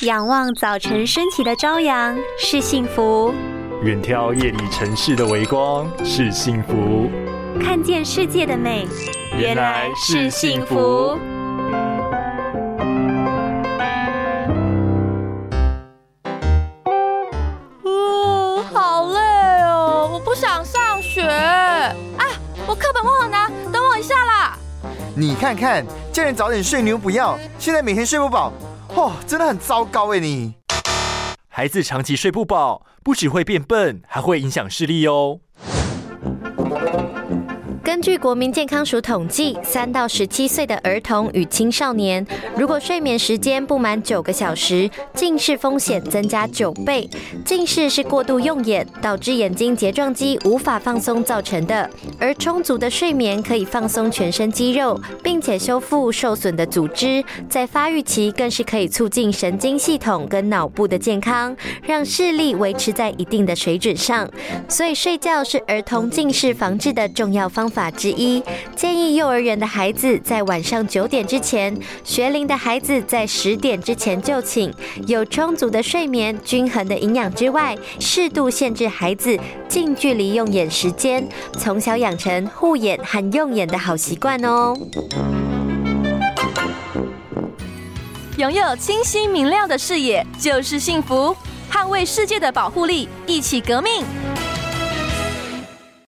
仰望早晨升起的朝阳是幸福，远眺夜里城市的微光是幸福，看见世界的美原来是幸福。呜，好累哦，我不想上学。啊，我课本忘了拿，等我一下啦。你看看，叫人早点睡你又不要，现在每天睡不饱，哦，真的很糟糕哎你。孩子长期睡不饱，不只会变笨，还会影响视力哦。据国民健康署统计，三到十七岁的儿童与青少年，如果睡眠时间不满九个小时，近视风险增加九倍。近视是过度用眼导致眼睛睫状肌无法放松造成的，而充足的睡眠可以放松全身肌肉，并且修复受损的组织，在发育期更是可以促进神经系统跟脑部的健康，让视力维持在一定的水准上。所以睡觉是儿童近视防治的重要方法之一。建议幼儿园的孩子在晚上九点之前，学龄的孩子在十点之前就寝。有充足的睡眠、均衡的营养之外，适度限制孩子近距离用眼时间，从小养成护眼和用眼的好习惯哦。拥有清晰明亮的视野就是幸福，捍卫世界的保护力，一起革命。